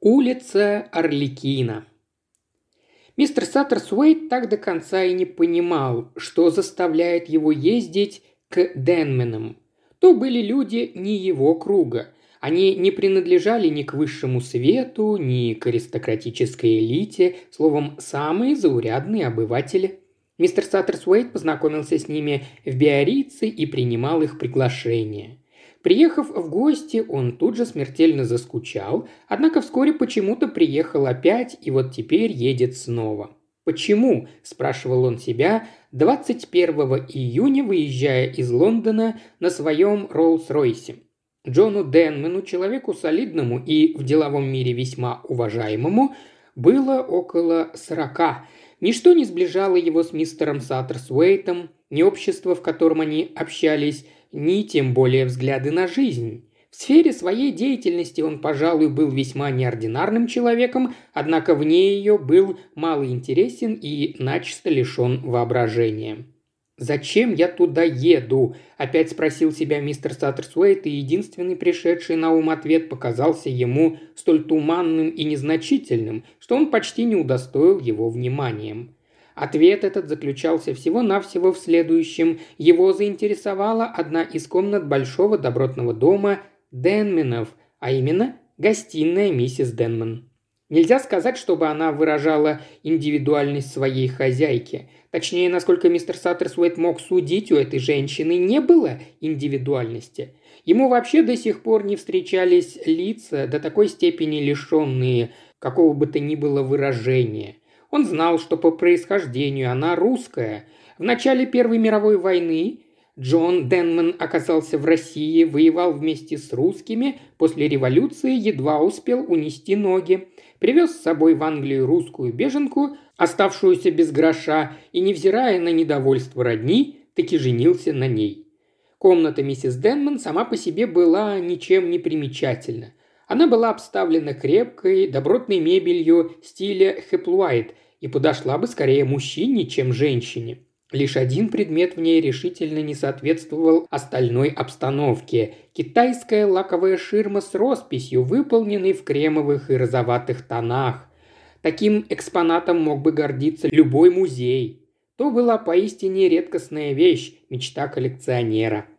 Улица Орликина. Мистер Саттерсуэйт так до конца и не понимал, что заставляет его ездить к Денменам. То были люди не его круга. Они не принадлежали ни к высшему свету, ни к аристократической элите, словом, самые заурядные обыватели. Мистер Саттерсуэйт познакомился с ними в Биорице и принимал их приглашение. Приехав в гости, он тут же смертельно заскучал, однако вскоре почему-то приехал опять и вот теперь едет снова. «Почему?» – спрашивал он себя 21 июня, выезжая из Лондона на своем Роллс-Ройсе. Джону Денмену, человеку солидному и в деловом мире весьма уважаемому, было около сорока. Ничто не сближало его с мистером Саттерсуэйтом, ни общество, в котором они общались, ни тем более взгляды на жизнь. В сфере своей деятельности он, пожалуй, был весьма неординарным человеком, однако вне ее был мало интересен и начисто лишен воображения. «Зачем я туда еду?» – опять спросил себя мистер Саттерсуэйт, и единственный пришедший на ум ответ показался ему столь туманным и незначительным, что он почти не удостоил его вниманием. Ответ этот заключался всего-навсего в следующем. Его заинтересовала одна из комнат большого добротного дома Денменов, а именно гостиная миссис Денман. Нельзя сказать, чтобы она выражала индивидуальность своей хозяйки. Точнее, насколько мистер Саттерсуэйт мог судить, у этой женщины не было индивидуальности. Ему вообще до сих пор не встречались лица до такой степени лишенные какого бы то ни было выражения – он знал, что по происхождению она русская. В начале Первой мировой войны Джон Денман оказался в России, воевал вместе с русскими, после революции едва успел унести ноги. Привез с собой в Англию русскую беженку, оставшуюся без гроша, и, невзирая на недовольство родни, таки женился на ней. Комната миссис Денман сама по себе была ничем не примечательна. Она была обставлена крепкой, добротной мебелью стиля Хеплуайт и подошла бы скорее мужчине, чем женщине. Лишь один предмет в ней решительно не соответствовал остальной обстановке – китайская лаковая ширма с росписью, выполненной в кремовых и розоватых тонах. Таким экспонатом мог бы гордиться любой музей. То была поистине редкостная вещь, мечта коллекционера –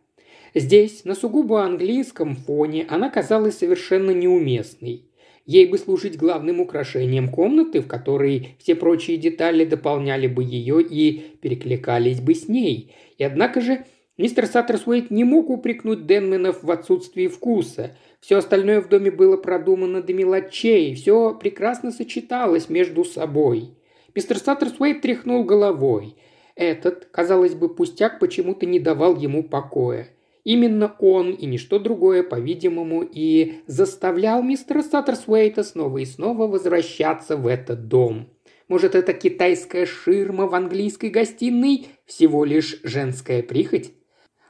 Здесь, на сугубо английском фоне, она казалась совершенно неуместной. Ей бы служить главным украшением комнаты, в которой все прочие детали дополняли бы ее и перекликались бы с ней. И однако же мистер Саттерсуэйт не мог упрекнуть Денменов в отсутствии вкуса. Все остальное в доме было продумано до мелочей, все прекрасно сочеталось между собой. Мистер Саттерсуэйт тряхнул головой. Этот, казалось бы, пустяк почему-то не давал ему покоя. Именно он и ничто другое, по-видимому, и заставлял мистера Саттерсуэйта снова и снова возвращаться в этот дом. Может, это китайская ширма в английской гостиной всего лишь женская прихоть?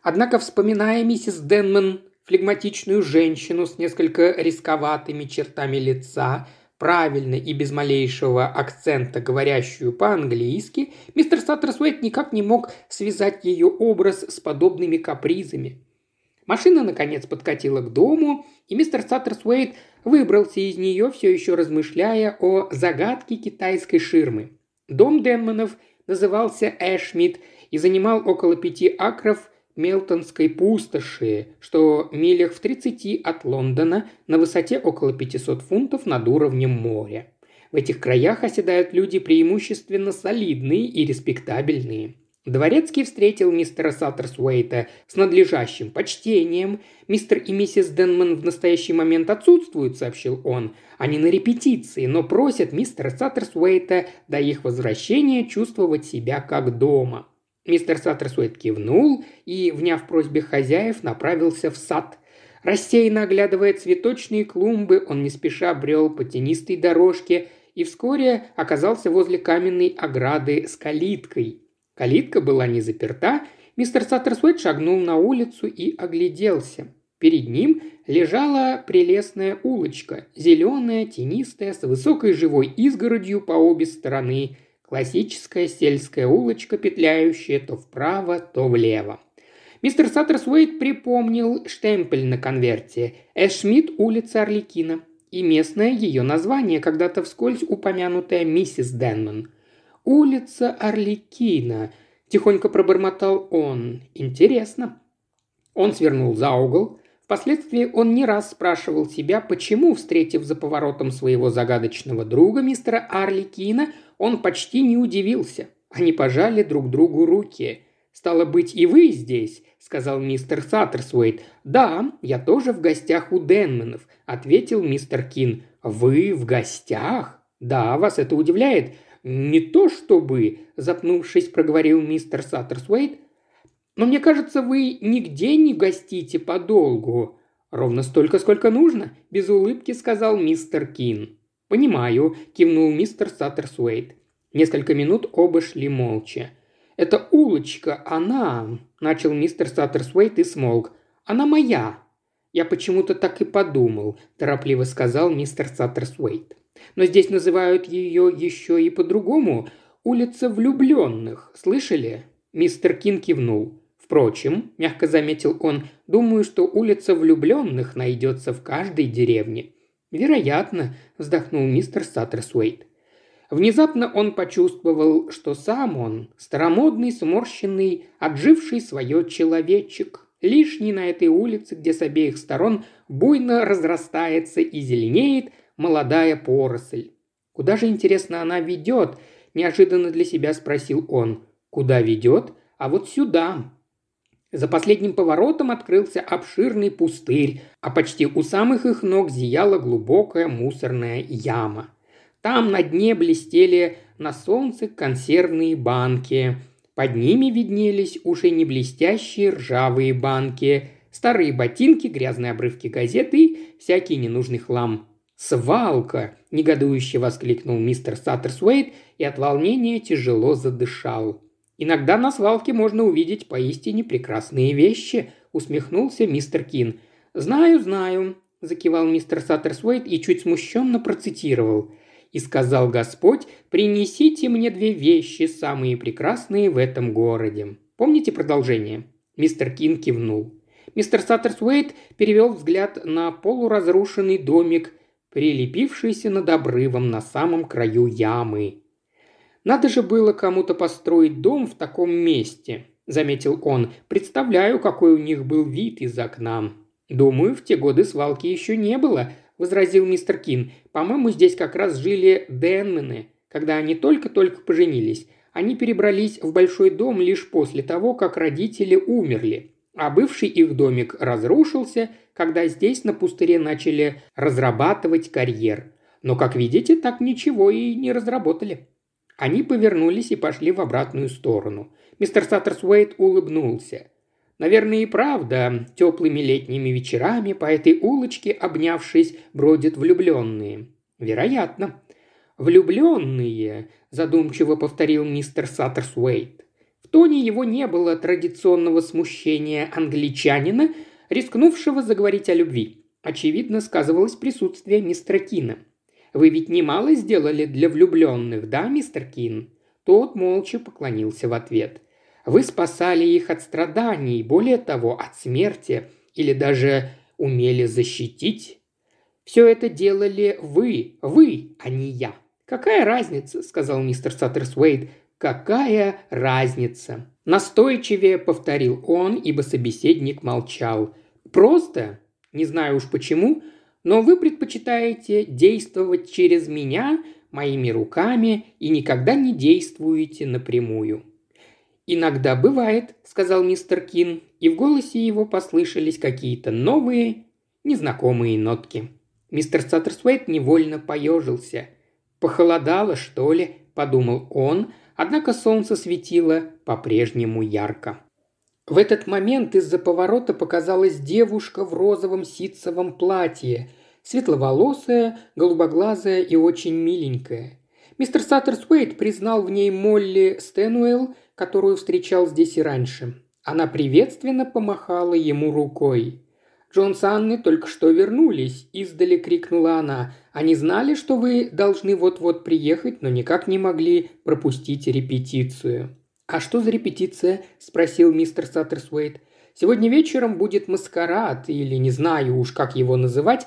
Однако, вспоминая миссис Денман, флегматичную женщину с несколько рисковатыми чертами лица, правильно и без малейшего акцента говорящую по-английски, мистер Саттерсуэйт никак не мог связать ее образ с подобными капризами. Машина, наконец, подкатила к дому, и мистер Саттерсуэйт выбрался из нее, все еще размышляя о загадке китайской ширмы. Дом Денманов назывался Эшмит и занимал около пяти акров Мелтонской пустоши, что милях в 30 от Лондона на высоте около 500 фунтов над уровнем моря. В этих краях оседают люди преимущественно солидные и респектабельные. Дворецкий встретил мистера Саттерсуэйта с надлежащим почтением. «Мистер и миссис Денман в настоящий момент отсутствуют», — сообщил он. «Они на репетиции, но просят мистера Саттерсуэйта до их возвращения чувствовать себя как дома». Мистер Саттерсуэйт кивнул и, вняв просьбе хозяев, направился в сад. Рассеянно оглядывая цветочные клумбы, он не спеша брел по тенистой дорожке и вскоре оказался возле каменной ограды с калиткой. Калитка была не заперта, мистер Саттерсуэйт шагнул на улицу и огляделся. Перед ним лежала прелестная улочка, зеленая, тенистая, с высокой живой изгородью по обе стороны – Классическая сельская улочка, петляющая то вправо, то влево. Мистер Саттерсуэйт припомнил штемпель на конверте. Эшмидт, улица Орликина. и местное ее название, когда-то вскользь упомянутая миссис Денман. «Улица Орликина», – тихонько пробормотал он. «Интересно». Он свернул за угол. Впоследствии он не раз спрашивал себя, почему, встретив за поворотом своего загадочного друга, мистера Арликина, он почти не удивился. Они пожали друг другу руки. «Стало быть, и вы здесь?» – сказал мистер Саттерсуэйт. «Да, я тоже в гостях у Денменов», – ответил мистер Кин. «Вы в гостях?» «Да, вас это удивляет?» «Не то чтобы», – запнувшись, проговорил мистер Саттерсуэйт. Но мне кажется, вы нигде не гостите подолгу. Ровно столько, сколько нужно, без улыбки сказал мистер Кин. Понимаю, кивнул мистер Саттерсуэйт. Несколько минут оба шли молча. «Это улочка, она...» – начал мистер Саттерсуэйт и смолк. «Она моя». «Я почему-то так и подумал», – торопливо сказал мистер Саттерсуэйт. «Но здесь называют ее еще и по-другому. Улица влюбленных. Слышали?» Мистер Кин кивнул. Впрочем, мягко заметил он, думаю, что улица влюбленных найдется в каждой деревне. Вероятно, вздохнул мистер Саттерсуэйт. Внезапно он почувствовал, что сам он – старомодный, сморщенный, отживший свое человечек, лишний на этой улице, где с обеих сторон буйно разрастается и зеленеет молодая поросль. «Куда же, интересно, она ведет?» – неожиданно для себя спросил он. «Куда ведет? А вот сюда, за последним поворотом открылся обширный пустырь, а почти у самых их ног зияла глубокая мусорная яма. Там на дне блестели на солнце консервные банки. Под ними виднелись уже не блестящие ржавые банки, старые ботинки, грязные обрывки газеты и всякий ненужный хлам. «Свалка!» – негодующе воскликнул мистер Саттерсуэйт и от волнения тяжело задышал. Иногда на свалке можно увидеть поистине прекрасные вещи», – усмехнулся мистер Кин. «Знаю, знаю», – закивал мистер Саттерсуэйт и чуть смущенно процитировал. «И сказал Господь, принесите мне две вещи, самые прекрасные в этом городе». Помните продолжение?» Мистер Кин кивнул. Мистер Саттерсуэйт перевел взгляд на полуразрушенный домик, прилепившийся над обрывом на самом краю ямы. Надо же было кому-то построить дом в таком месте», – заметил он. «Представляю, какой у них был вид из окна». «Думаю, в те годы свалки еще не было», – возразил мистер Кин. «По-моему, здесь как раз жили Денмены, когда они только-только поженились. Они перебрались в большой дом лишь после того, как родители умерли. А бывший их домик разрушился, когда здесь на пустыре начали разрабатывать карьер. Но, как видите, так ничего и не разработали. Они повернулись и пошли в обратную сторону. Мистер Саттерсуэйт улыбнулся. Наверное, и правда, теплыми летними вечерами по этой улочке, обнявшись, бродят влюбленные. Вероятно. «Влюбленные», – задумчиво повторил мистер Саттерсуэйт. В тоне его не было традиционного смущения англичанина, рискнувшего заговорить о любви. Очевидно, сказывалось присутствие мистера Кина – вы ведь немало сделали для влюбленных, да, мистер Кин?» Тот молча поклонился в ответ. «Вы спасали их от страданий, более того, от смерти, или даже умели защитить. Все это делали вы, вы, а не я. Какая разница, сказал мистер Саттерсуэйт, какая разница? Настойчивее повторил он, ибо собеседник молчал. Просто, не знаю уж почему, но вы предпочитаете действовать через меня, моими руками, и никогда не действуете напрямую». «Иногда бывает», – сказал мистер Кин, и в голосе его послышались какие-то новые, незнакомые нотки. Мистер Саттерсуэйт невольно поежился. «Похолодало, что ли?» – подумал он, однако солнце светило по-прежнему ярко. В этот момент из-за поворота показалась девушка в розовом ситцевом платье, светловолосая, голубоглазая и очень миленькая. Мистер Саттерсуэйт признал в ней Молли Стэнуэлл, которую встречал здесь и раньше. Она приветственно помахала ему рукой. «Джон с Анной только что вернулись», – издали крикнула она. «Они знали, что вы должны вот-вот приехать, но никак не могли пропустить репетицию». «А что за репетиция?» – спросил мистер Саттерсуэйт. «Сегодня вечером будет маскарад, или не знаю уж, как его называть.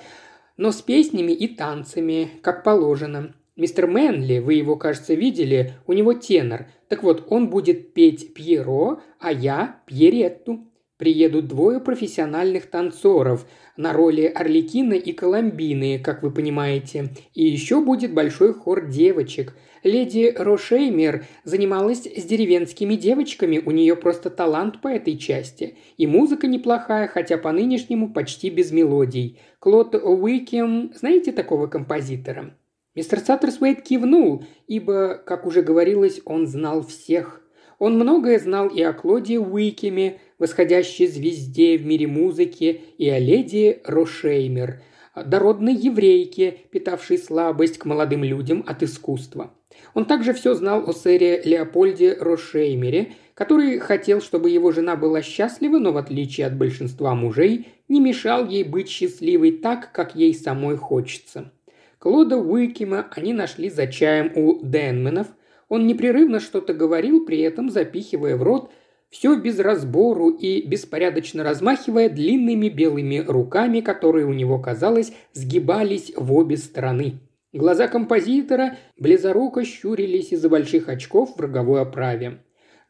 но с песнями и танцами, как положено. Мистер Мэнли, вы его, кажется, видели, у него тенор. Так вот, он будет петь Пьеро, а я Пьеретту. Приедут двое профессиональных танцоров на роли Орликина и Коломбины, как вы понимаете. И еще будет большой хор девочек. Леди Рошеймер занималась с деревенскими девочками, у нее просто талант по этой части. И музыка неплохая, хотя по-нынешнему почти без мелодий. Клод Уикем, знаете такого композитора? Мистер Саттерсвейт кивнул, ибо, как уже говорилось, он знал всех. Он многое знал и о Клоде Уикеме, восходящей звезде в мире музыки, и о леди Рошеймер, дородной еврейке, питавшей слабость к молодым людям от искусства. Он также все знал о сэре Леопольде Рошеймере, который хотел, чтобы его жена была счастлива, но в отличие от большинства мужей, не мешал ей быть счастливой так, как ей самой хочется. Клода Уикима они нашли за чаем у Денменов. Он непрерывно что-то говорил, при этом запихивая в рот все без разбору и беспорядочно размахивая длинными белыми руками, которые у него, казалось, сгибались в обе стороны. Глаза композитора близоруко щурились из-за больших очков в роговой оправе.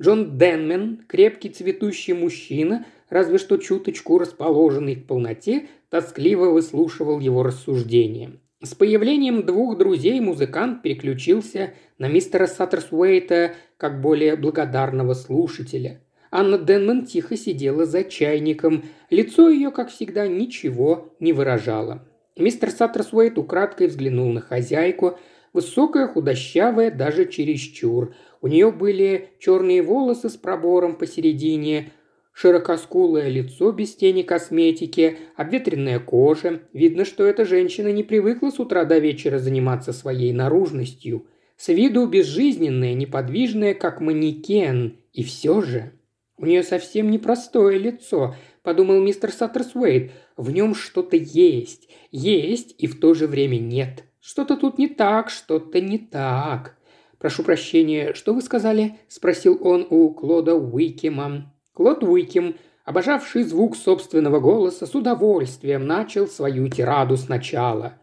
Джон Денмен, крепкий цветущий мужчина, разве что чуточку расположенный к полноте, тоскливо выслушивал его рассуждения. С появлением двух друзей музыкант переключился на мистера Саттерсуэйта как более благодарного слушателя. Анна Денман тихо сидела за чайником. Лицо ее, как всегда, ничего не выражало. Мистер Саттерсуэйт украдкой взглянул на хозяйку. Высокая, худощавая, даже чересчур. У нее были черные волосы с пробором посередине, Широкоскулое лицо без тени косметики, обветренная кожа. Видно, что эта женщина не привыкла с утра до вечера заниматься своей наружностью. С виду безжизненная, неподвижная, как манекен. И все же... У нее совсем непростое лицо, подумал мистер Саттерсуэйт. В нем что-то есть. Есть и в то же время нет. Что-то тут не так, что-то не так. «Прошу прощения, что вы сказали?» – спросил он у Клода Уикема. Клод Уикем, обожавший звук собственного голоса, с удовольствием начал свою тираду сначала.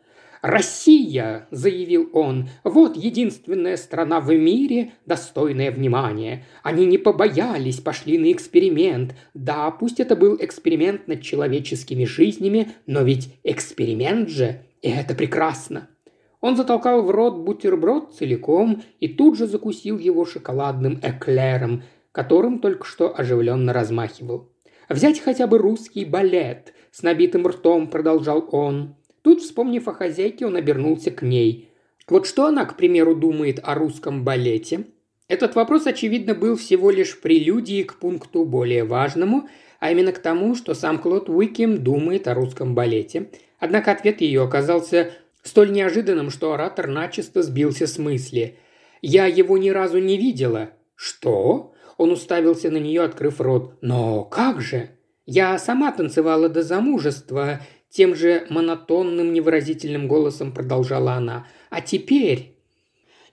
«Россия!» – заявил он. «Вот единственная страна в мире, достойная внимания. Они не побоялись, пошли на эксперимент. Да, пусть это был эксперимент над человеческими жизнями, но ведь эксперимент же, и это прекрасно. Он затолкал в рот бутерброд целиком и тут же закусил его шоколадным эклером, которым только что оживленно размахивал. «Взять хотя бы русский балет», – с набитым ртом продолжал он. Тут, вспомнив о хозяйке, он обернулся к ней. Вот что она, к примеру, думает о русском балете? Этот вопрос, очевидно, был всего лишь прелюдией к пункту более важному, а именно к тому, что сам Клод Уикем думает о русском балете. Однако ответ ее оказался столь неожиданным, что оратор начисто сбился с мысли. «Я его ни разу не видела». «Что?» Он уставился на нее, открыв рот. «Но как же?» «Я сама танцевала до замужества», – тем же монотонным невыразительным голосом продолжала она. «А теперь...»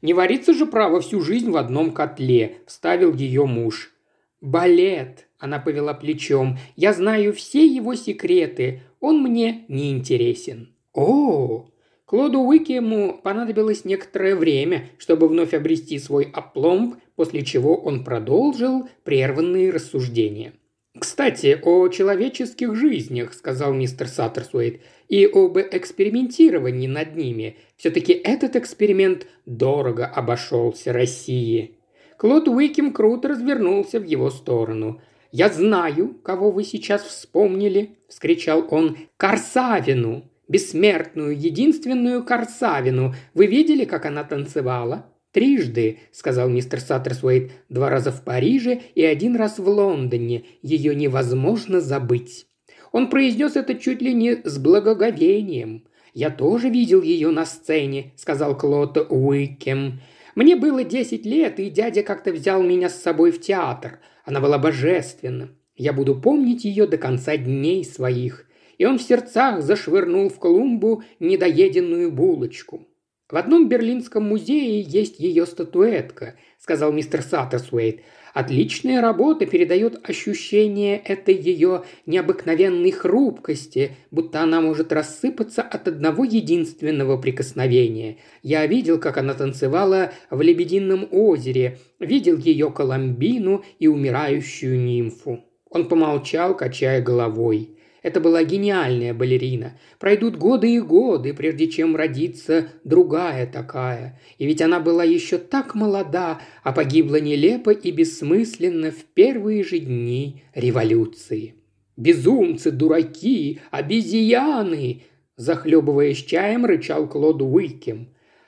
«Не варится же право всю жизнь в одном котле», – вставил ее муж. «Балет», – она повела плечом. «Я знаю все его секреты. Он мне не интересен». «О, Клоду Уикему понадобилось некоторое время, чтобы вновь обрести свой опломб, после чего он продолжил прерванные рассуждения. «Кстати, о человеческих жизнях», – сказал мистер Саттерсуэйт, – «и об экспериментировании над ними. Все-таки этот эксперимент дорого обошелся России». Клод Уикем круто развернулся в его сторону. «Я знаю, кого вы сейчас вспомнили», – вскричал он, – «Корсавину! бессмертную, единственную Корсавину. Вы видели, как она танцевала?» «Трижды», — сказал мистер Саттерсуэйт, — «два раза в Париже и один раз в Лондоне. Ее невозможно забыть». Он произнес это чуть ли не с благоговением. «Я тоже видел ее на сцене», — сказал Клод Уикем. «Мне было десять лет, и дядя как-то взял меня с собой в театр. Она была божественна. Я буду помнить ее до конца дней своих и он в сердцах зашвырнул в клумбу недоеденную булочку. «В одном берлинском музее есть ее статуэтка», – сказал мистер Саттерсуэйт. Отличная работа передает ощущение этой ее необыкновенной хрупкости, будто она может рассыпаться от одного единственного прикосновения. Я видел, как она танцевала в Лебедином озере, видел ее Коломбину и умирающую нимфу. Он помолчал, качая головой. Это была гениальная балерина. Пройдут годы и годы, прежде чем родится другая такая. И ведь она была еще так молода, а погибла нелепо и бессмысленно в первые же дни революции. «Безумцы, дураки, обезьяны!» Захлебываясь чаем, рычал Клод Уикем.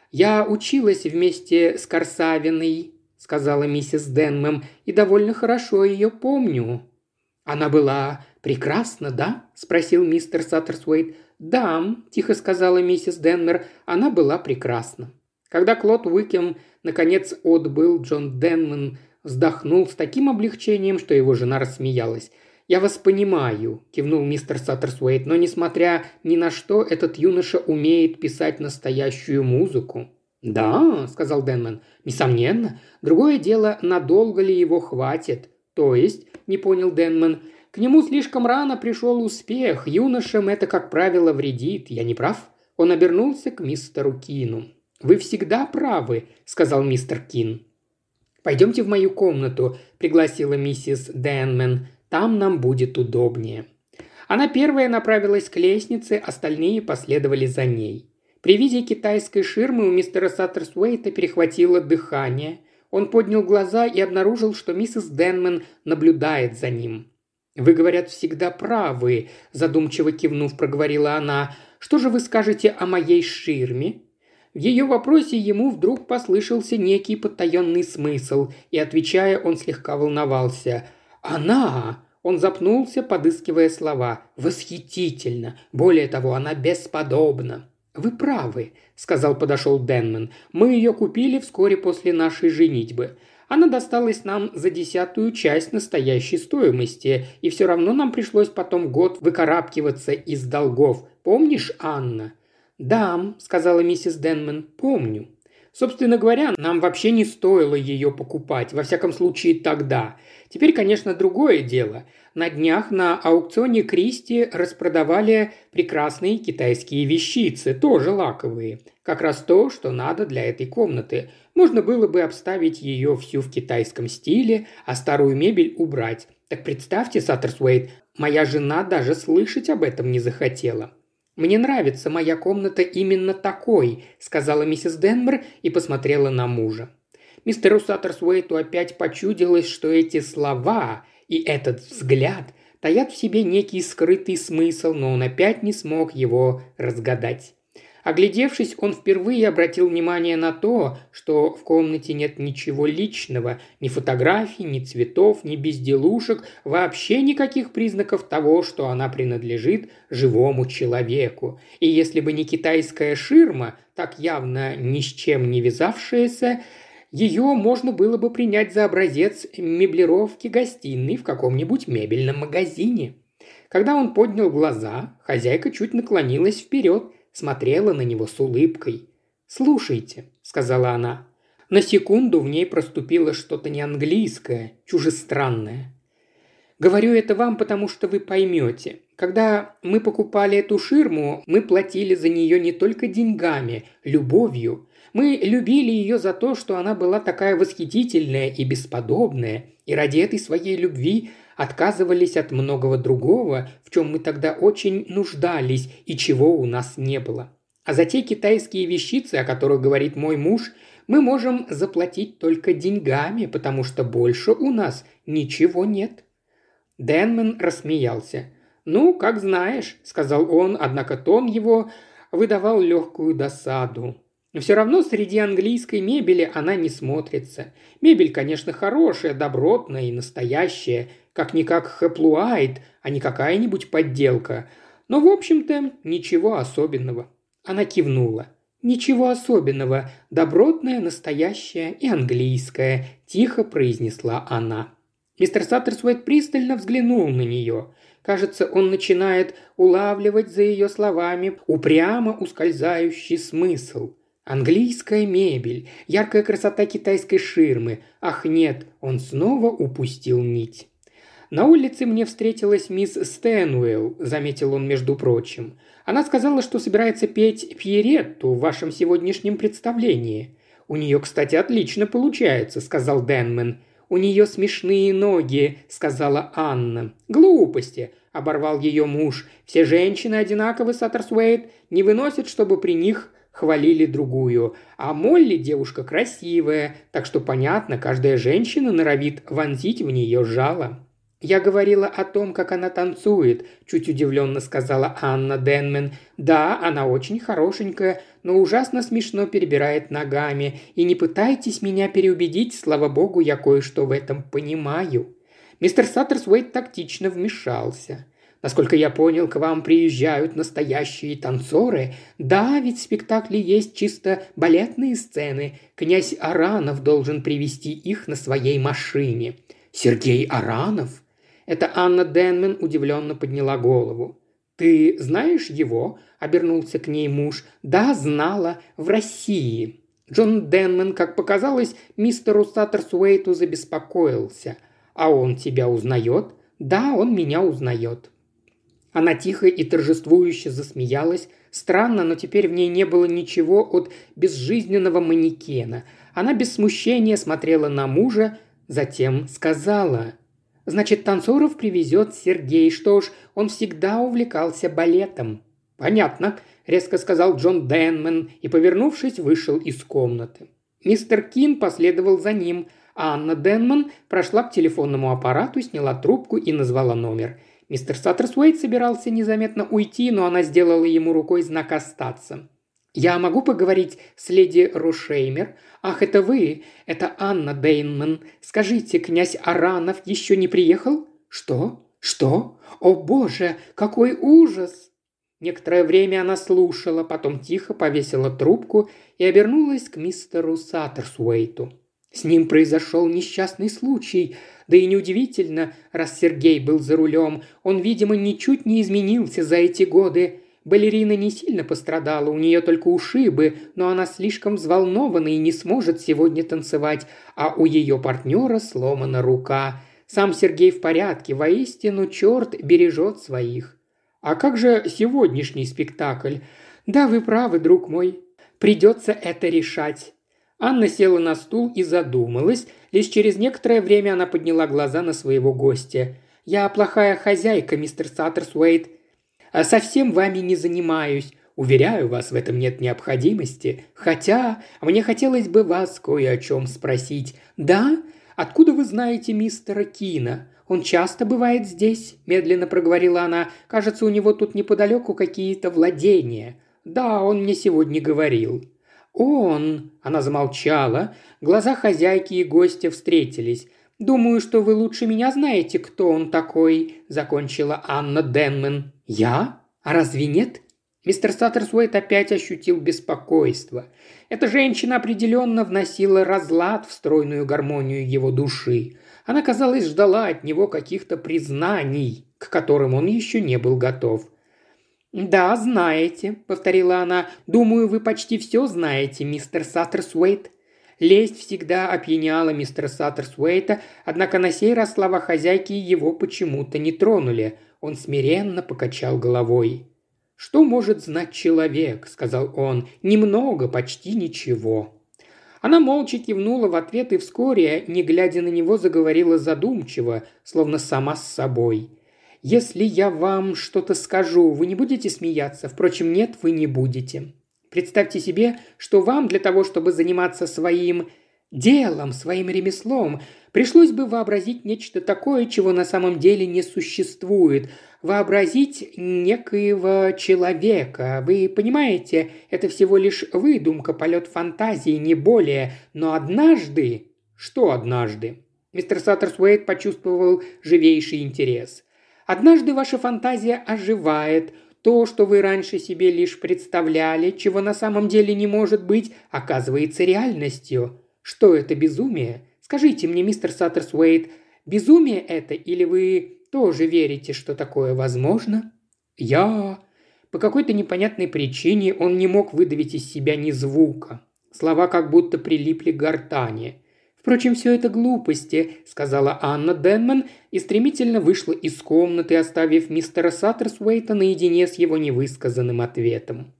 «Я училась вместе с Корсавиной», — сказала миссис Денмем, — «и довольно хорошо ее помню». «Она была прекрасна, да?» – спросил мистер Саттерсуэйт. «Да», – тихо сказала миссис Денмер, – «она была прекрасна». Когда Клод Уикем наконец отбыл, Джон Денман вздохнул с таким облегчением, что его жена рассмеялась. «Я вас понимаю», – кивнул мистер Саттерсуэйт, «но, несмотря ни на что, этот юноша умеет писать настоящую музыку». «Да», – сказал Денман, – «несомненно. Другое дело, надолго ли его хватит. То есть, не понял Денман, к нему слишком рано пришел успех. Юношам это, как правило, вредит. Я не прав? Он обернулся к мистеру Кину. «Вы всегда правы», — сказал мистер Кин. «Пойдемте в мою комнату», — пригласила миссис Денмен. «Там нам будет удобнее». Она первая направилась к лестнице, остальные последовали за ней. При виде китайской ширмы у мистера Саттерсуэйта перехватило дыхание. Он поднял глаза и обнаружил, что миссис Денмен наблюдает за ним. «Вы, говорят, всегда правы», – задумчиво кивнув, проговорила она. «Что же вы скажете о моей ширме?» В ее вопросе ему вдруг послышался некий потаенный смысл, и, отвечая, он слегка волновался. «Она!» Он запнулся, подыскивая слова. «Восхитительно! Более того, она бесподобна!» «Вы правы», — сказал подошел Денман. «Мы ее купили вскоре после нашей женитьбы. Она досталась нам за десятую часть настоящей стоимости, и все равно нам пришлось потом год выкарабкиваться из долгов. Помнишь, Анна?» «Да», — сказала миссис Денман, — «помню». Собственно говоря, нам вообще не стоило ее покупать, во всяком случае тогда. Теперь, конечно, другое дело. На днях на аукционе Кристи распродавали прекрасные китайские вещицы, тоже лаковые. Как раз то, что надо для этой комнаты. Можно было бы обставить ее всю в китайском стиле, а старую мебель убрать. Так представьте, Саттерсуэйт, моя жена даже слышать об этом не захотела. «Мне нравится моя комната именно такой», – сказала миссис Денмер и посмотрела на мужа. Мистеру Саттерсуэйту опять почудилось, что эти слова и этот взгляд таят в себе некий скрытый смысл, но он опять не смог его разгадать. Оглядевшись, он впервые обратил внимание на то, что в комнате нет ничего личного, ни фотографий, ни цветов, ни безделушек, вообще никаких признаков того, что она принадлежит живому человеку. И если бы не китайская ширма, так явно ни с чем не вязавшаяся, ее можно было бы принять за образец меблировки гостиной в каком-нибудь мебельном магазине. Когда он поднял глаза, хозяйка чуть наклонилась вперед – смотрела на него с улыбкой. «Слушайте», — сказала она. На секунду в ней проступило что-то неанглийское, чужестранное. Говорю это вам, потому что вы поймете. Когда мы покупали эту ширму, мы платили за нее не только деньгами, любовью. Мы любили ее за то, что она была такая восхитительная и бесподобная, и ради этой своей любви отказывались от многого другого, в чем мы тогда очень нуждались и чего у нас не было. А за те китайские вещицы, о которых говорит мой муж, мы можем заплатить только деньгами, потому что больше у нас ничего нет». Дэнмен рассмеялся. «Ну, как знаешь», — сказал он, однако тон его выдавал легкую досаду. Все равно среди английской мебели она не смотрится. Мебель, конечно, хорошая, добротная и настоящая, как-никак хэплуайд, а не какая-нибудь подделка. Но, в общем-то, ничего особенного. Она кивнула. «Ничего особенного. Добротная, настоящая и английская», – тихо произнесла она. Мистер Саттерсуэт пристально взглянул на нее. Кажется, он начинает улавливать за ее словами упрямо ускользающий смысл. Английская мебель, яркая красота китайской ширмы. Ах нет, он снова упустил нить. «На улице мне встретилась мисс Стэнуэлл», – заметил он между прочим. «Она сказала, что собирается петь Пьеретту в вашем сегодняшнем представлении». «У нее, кстати, отлично получается», – сказал Денмен. «У нее смешные ноги», – сказала Анна. «Глупости», – оборвал ее муж. «Все женщины одинаковы, Саттерсуэйт, не выносят, чтобы при них хвалили другую. А Молли девушка красивая, так что понятно, каждая женщина норовит вонзить в нее жало. «Я говорила о том, как она танцует», – чуть удивленно сказала Анна Денмен. «Да, она очень хорошенькая, но ужасно смешно перебирает ногами. И не пытайтесь меня переубедить, слава богу, я кое-что в этом понимаю». Мистер Саттерсуэйт тактично вмешался. Насколько я понял, к вам приезжают настоящие танцоры. Да, ведь в спектакле есть чисто балетные сцены. Князь Аранов должен привести их на своей машине. Сергей Аранов? Это Анна Денмен удивленно подняла голову. «Ты знаешь его?» – обернулся к ней муж. «Да, знала. В России». Джон Денмен, как показалось, мистеру Саттерсуэйту забеспокоился. «А он тебя узнает?» «Да, он меня узнает». Она тихо и торжествующе засмеялась. Странно, но теперь в ней не было ничего от безжизненного манекена. Она без смущения смотрела на мужа, затем сказала. «Значит, танцоров привезет Сергей. Что ж, он всегда увлекался балетом». «Понятно», – резко сказал Джон Денмен и, повернувшись, вышел из комнаты. Мистер Кин последовал за ним, а Анна Денман прошла к телефонному аппарату, сняла трубку и назвала номер – Мистер Саттерсуэйт собирался незаметно уйти, но она сделала ему рукой знак остаться. «Я могу поговорить с леди Рушеймер? Ах, это вы! Это Анна Дейнман. Скажите, князь Аранов еще не приехал?» «Что? Что? О боже, какой ужас!» Некоторое время она слушала, потом тихо повесила трубку и обернулась к мистеру Саттерсуэйту. С ним произошел несчастный случай. Да и неудивительно, раз Сергей был за рулем. Он, видимо, ничуть не изменился за эти годы. Балерина не сильно пострадала, у нее только ушибы, но она слишком взволнована и не сможет сегодня танцевать, а у ее партнера сломана рука. Сам Сергей в порядке, воистину черт бережет своих. А как же сегодняшний спектакль? Да, вы правы, друг мой. Придется это решать. Анна села на стул и задумалась. Лишь через некоторое время она подняла глаза на своего гостя. «Я плохая хозяйка, мистер Саттерсуэйт. А совсем вами не занимаюсь. Уверяю вас, в этом нет необходимости. Хотя мне хотелось бы вас кое о чем спросить. Да? Откуда вы знаете мистера Кина? Он часто бывает здесь?» – медленно проговорила она. «Кажется, у него тут неподалеку какие-то владения». «Да, он мне сегодня говорил». «Он!» – она замолчала. Глаза хозяйки и гостя встретились. «Думаю, что вы лучше меня знаете, кто он такой», – закончила Анна Денмен. «Я? А разве нет?» Мистер Саттерсуэйт опять ощутил беспокойство. Эта женщина определенно вносила разлад в стройную гармонию его души. Она, казалось, ждала от него каких-то признаний, к которым он еще не был готов. «Да, знаете», — повторила она. «Думаю, вы почти все знаете, мистер Саттерсуэйт». Лесть всегда опьяняла мистера Саттерсуэйта, однако на сей раз слова хозяйки его почему-то не тронули. Он смиренно покачал головой. «Что может знать человек?» – сказал он. «Немного, почти ничего». Она молча кивнула в ответ и вскоре, не глядя на него, заговорила задумчиво, словно сама с собой. Если я вам что-то скажу, вы не будете смеяться? Впрочем, нет, вы не будете. Представьте себе, что вам для того, чтобы заниматься своим делом, своим ремеслом, пришлось бы вообразить нечто такое, чего на самом деле не существует. Вообразить некоего человека. Вы понимаете, это всего лишь выдумка, полет фантазии, не более. Но однажды... Что однажды? Мистер Саттерсуэйт почувствовал живейший интерес – Однажды ваша фантазия оживает, то, что вы раньше себе лишь представляли, чего на самом деле не может быть, оказывается реальностью. Что это безумие? Скажите мне, мистер Саттерсуэйт, безумие это или вы тоже верите, что такое возможно? Я... По какой-то непонятной причине он не мог выдавить из себя ни звука. Слова как будто прилипли к гортани. «Впрочем, все это глупости», – сказала Анна Денман и стремительно вышла из комнаты, оставив мистера Саттерсуэйта наедине с его невысказанным ответом.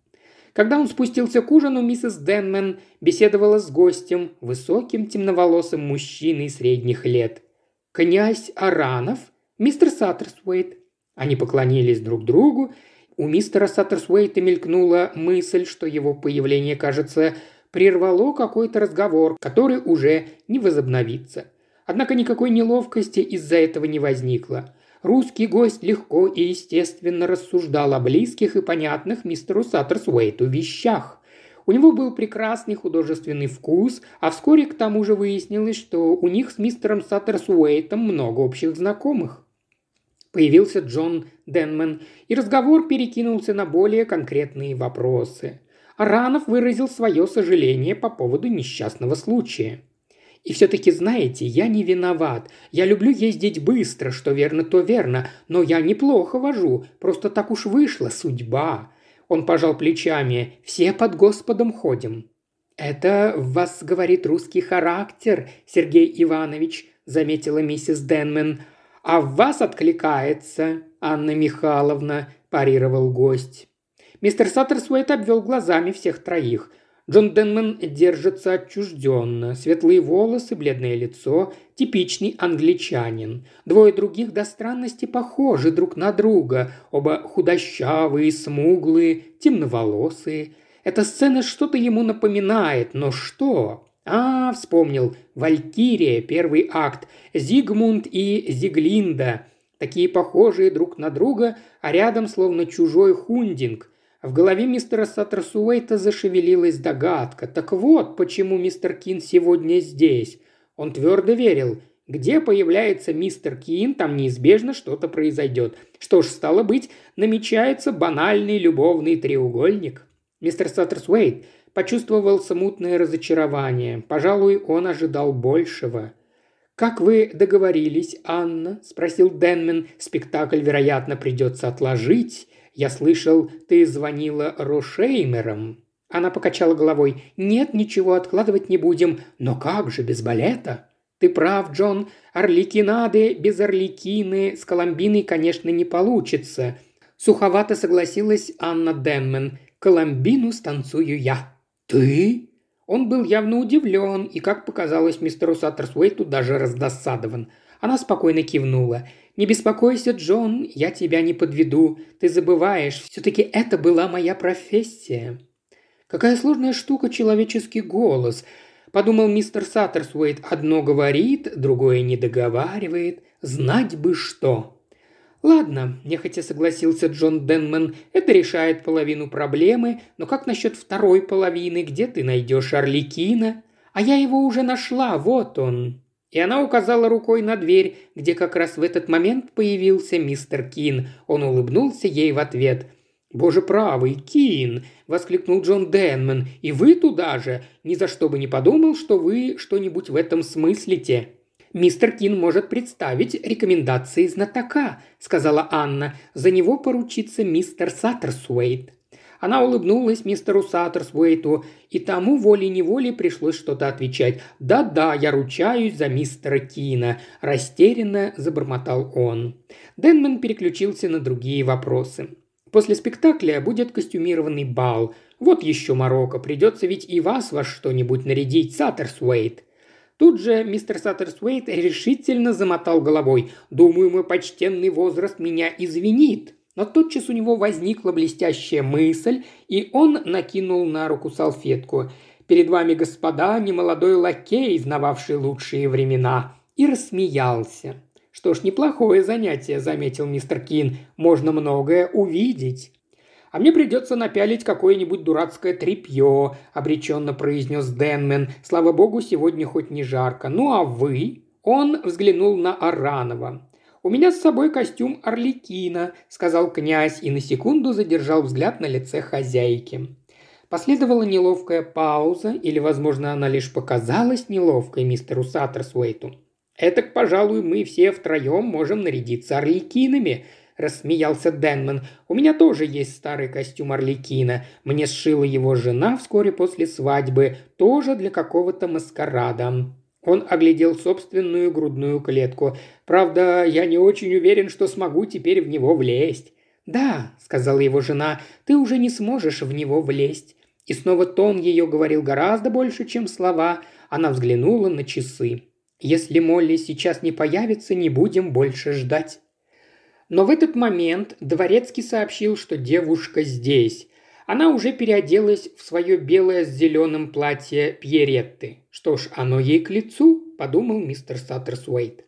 Когда он спустился к ужину, миссис Денмен беседовала с гостем, высоким темноволосым мужчиной средних лет. «Князь Аранов? Мистер Саттерсуэйт?» Они поклонились друг другу. У мистера Саттерсуэйта мелькнула мысль, что его появление, кажется, прервало какой-то разговор, который уже не возобновится. Однако никакой неловкости из-за этого не возникло. Русский гость легко и естественно рассуждал о близких и понятных мистеру Саттерсуэйту вещах. У него был прекрасный художественный вкус, а вскоре к тому же выяснилось, что у них с мистером Саттерсуэйтом много общих знакомых. Появился Джон Денмен, и разговор перекинулся на более конкретные вопросы. Аранов выразил свое сожаление по поводу несчастного случая. И все-таки, знаете, я не виноват. Я люблю ездить быстро, что верно, то верно, но я неплохо вожу, просто так уж вышла судьба. Он пожал плечами. Все под Господом ходим. Это в вас говорит русский характер, Сергей Иванович, заметила миссис Денмен. А в вас откликается, Анна Михайловна, парировал гость. Мистер Саттерсуэйт обвел глазами всех троих. Джон Денман держится отчужденно. Светлые волосы, бледное лицо, типичный англичанин. Двое других до странности похожи друг на друга. Оба худощавые, смуглые, темноволосые. Эта сцена что-то ему напоминает, но что? А, вспомнил. Валькирия, первый акт. Зигмунд и Зиглинда. Такие похожие друг на друга, а рядом словно чужой хундинг – в голове мистера Саттерсуэйта зашевелилась догадка. Так вот, почему мистер Кин сегодня здесь. Он твердо верил, где появляется мистер Кин, там неизбежно что-то произойдет. Что ж, стало быть, намечается банальный любовный треугольник. Мистер Саттерсуэйт почувствовал смутное разочарование. Пожалуй, он ожидал большего. «Как вы договорились, Анна?» – спросил Денмен. «Спектакль, вероятно, придется отложить. Я слышал, ты звонила Рошеймерам». Она покачала головой. «Нет, ничего откладывать не будем. Но как же без балета?» «Ты прав, Джон. Орликинады без Орликины с Коломбиной, конечно, не получится». Суховато согласилась Анна Денмен. «Коломбину станцую я». «Ты?» Он был явно удивлен и, как показалось мистеру Саттерсуэйту, даже раздосадован. Она спокойно кивнула. «Не беспокойся, Джон, я тебя не подведу. Ты забываешь, все-таки это была моя профессия». «Какая сложная штука человеческий голос», – подумал мистер Саттерсуэйт. «Одно говорит, другое не договаривает. Знать бы что». «Ладно», – нехотя согласился Джон Денман, – «это решает половину проблемы, но как насчет второй половины, где ты найдешь Орликина?» «А я его уже нашла, вот он». И она указала рукой на дверь, где как раз в этот момент появился мистер Кин. Он улыбнулся ей в ответ. «Боже правый, Кин!» – воскликнул Джон Денман. «И вы туда же! Ни за что бы не подумал, что вы что-нибудь в этом смыслите!» «Мистер Кин может представить рекомендации знатока», – сказала Анна. «За него поручится мистер Саттерсуэйт». Она улыбнулась мистеру Саттерсвейту, и тому волей-неволей пришлось что-то отвечать. «Да-да, я ручаюсь за мистера Кина», – растерянно забормотал он. Денман переключился на другие вопросы. «После спектакля будет костюмированный бал. Вот еще морока, придется ведь и вас во что-нибудь нарядить, Саттерсвейт». Тут же мистер Саттерсвейт решительно замотал головой. «Думаю, мой почтенный возраст меня извинит». Но тотчас у него возникла блестящая мысль, и он накинул на руку салфетку. «Перед вами, господа, немолодой лакей, знававший лучшие времена», и рассмеялся. «Что ж, неплохое занятие», – заметил мистер Кин. «Можно многое увидеть». «А мне придется напялить какое-нибудь дурацкое тряпье», – обреченно произнес Денмен. «Слава богу, сегодня хоть не жарко. Ну а вы?» Он взглянул на Аранова. «У меня с собой костюм Орликина», – сказал князь и на секунду задержал взгляд на лице хозяйки. Последовала неловкая пауза, или, возможно, она лишь показалась неловкой мистеру Саттерсуэйту. «Этак, пожалуй, мы все втроем можем нарядиться орликинами», – рассмеялся Денман. «У меня тоже есть старый костюм Орликина. Мне сшила его жена вскоре после свадьбы, тоже для какого-то маскарада». Он оглядел собственную грудную клетку. «Правда, я не очень уверен, что смогу теперь в него влезть». «Да», — сказала его жена, — «ты уже не сможешь в него влезть». И снова тон ее говорил гораздо больше, чем слова. Она взглянула на часы. «Если Молли сейчас не появится, не будем больше ждать». Но в этот момент Дворецкий сообщил, что девушка здесь. Она уже переоделась в свое белое с зеленым платье Пьеретты. Что ж, оно ей к лицу, подумал мистер Саттерсуэйт.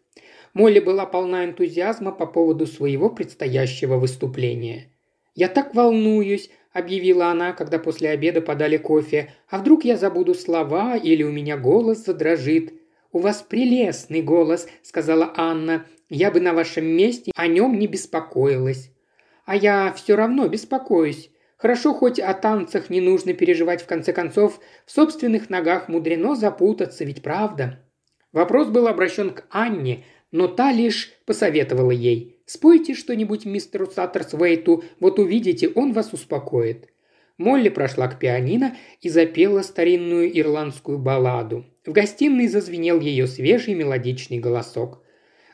Молли была полна энтузиазма по поводу своего предстоящего выступления. «Я так волнуюсь», – объявила она, когда после обеда подали кофе. «А вдруг я забуду слова или у меня голос задрожит?» «У вас прелестный голос», – сказала Анна. Я бы на вашем месте о нем не беспокоилась. А я все равно беспокоюсь. Хорошо, хоть о танцах не нужно переживать в конце концов. В собственных ногах мудрено запутаться, ведь правда?» Вопрос был обращен к Анне, но та лишь посоветовала ей. «Спойте что-нибудь мистеру Саттерсвейту, вот увидите, он вас успокоит». Молли прошла к пианино и запела старинную ирландскую балладу. В гостиной зазвенел ее свежий мелодичный голосок.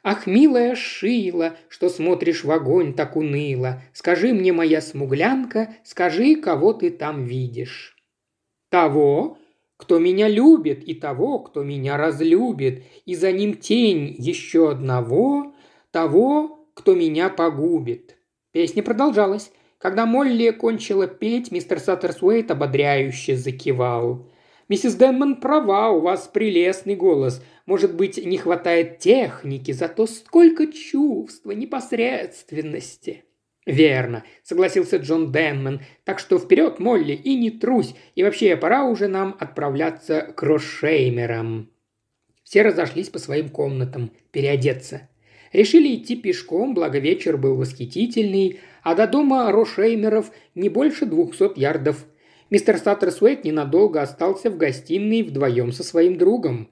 Ах, милая Шила, что смотришь в огонь так уныло, Скажи мне, моя смуглянка, скажи, кого ты там видишь. Того, кто меня любит, и того, кто меня разлюбит, и за ним тень еще одного, того, кто меня погубит. Песня продолжалась. Когда Молли кончила петь, мистер Саттерсуэйт ободряюще закивал. «Миссис Денман права, у вас прелестный голос. Может быть, не хватает техники, зато сколько чувства, непосредственности». «Верно», — согласился Джон Денман. «Так что вперед, Молли, и не трусь. И вообще, пора уже нам отправляться к Рошеймерам». Все разошлись по своим комнатам, переодеться. Решили идти пешком, благо вечер был восхитительный, а до дома Рошеймеров не больше двухсот ярдов – Мистер Саттерсуэйт ненадолго остался в гостиной вдвоем со своим другом.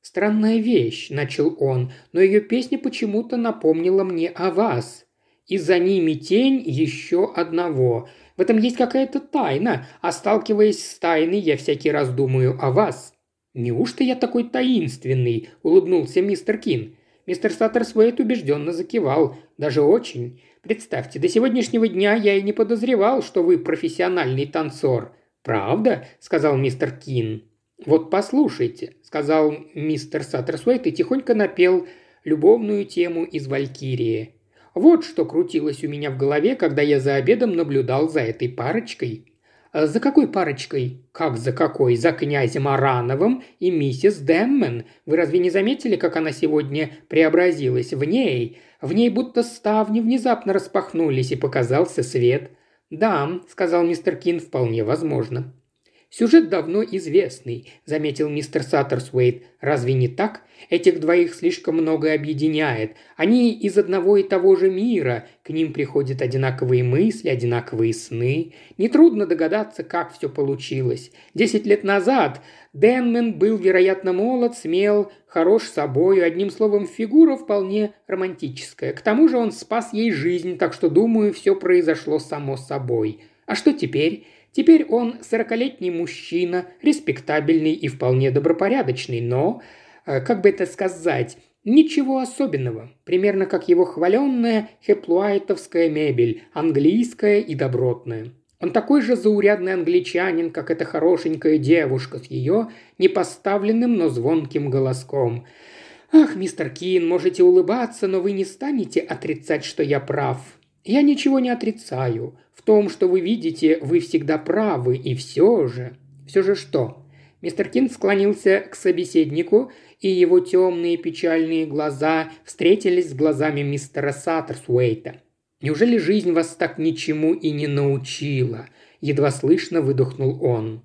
«Странная вещь», – начал он, – «но ее песня почему-то напомнила мне о вас. И за ними тень еще одного. В этом есть какая-то тайна, а сталкиваясь с тайной, я всякий раз думаю о вас». «Неужто я такой таинственный?» – улыбнулся мистер Кин. Мистер Саттерсуэйт убежденно закивал, даже очень. Представьте, до сегодняшнего дня я и не подозревал, что вы профессиональный танцор. «Правда?» – сказал мистер Кин. «Вот послушайте», – сказал мистер Саттерсуэйт и тихонько напел любовную тему из «Валькирии». Вот что крутилось у меня в голове, когда я за обедом наблюдал за этой парочкой. «А «За какой парочкой?» «Как за какой? За князем Арановым и миссис Дэммен. Вы разве не заметили, как она сегодня преобразилась? В ней, в ней будто ставни внезапно распахнулись и показался свет. «Да», – сказал мистер Кин, – «вполне возможно». «Сюжет давно известный», – заметил мистер Саттерсуэйт. «Разве не так? Этих двоих слишком много объединяет. Они из одного и того же мира. К ним приходят одинаковые мысли, одинаковые сны. Нетрудно догадаться, как все получилось. Десять лет назад Денмен был, вероятно, молод, смел, хорош собою, одним словом, фигура вполне романтическая. К тому же он спас ей жизнь, так что, думаю, все произошло само собой. А что теперь? Теперь он сорокалетний мужчина, респектабельный и вполне добропорядочный, но, э, как бы это сказать, ничего особенного. Примерно как его хваленная хеплуайтовская мебель, английская и добротная. Он такой же заурядный англичанин, как эта хорошенькая девушка с ее непоставленным, но звонким голоском. «Ах, мистер Кин, можете улыбаться, но вы не станете отрицать, что я прав. Я ничего не отрицаю. В том, что вы видите, вы всегда правы, и все же...» «Все же что?» Мистер Кин склонился к собеседнику, и его темные печальные глаза встретились с глазами мистера Саттерсуэйта – Неужели жизнь вас так ничему и не научила?» – едва слышно выдохнул он.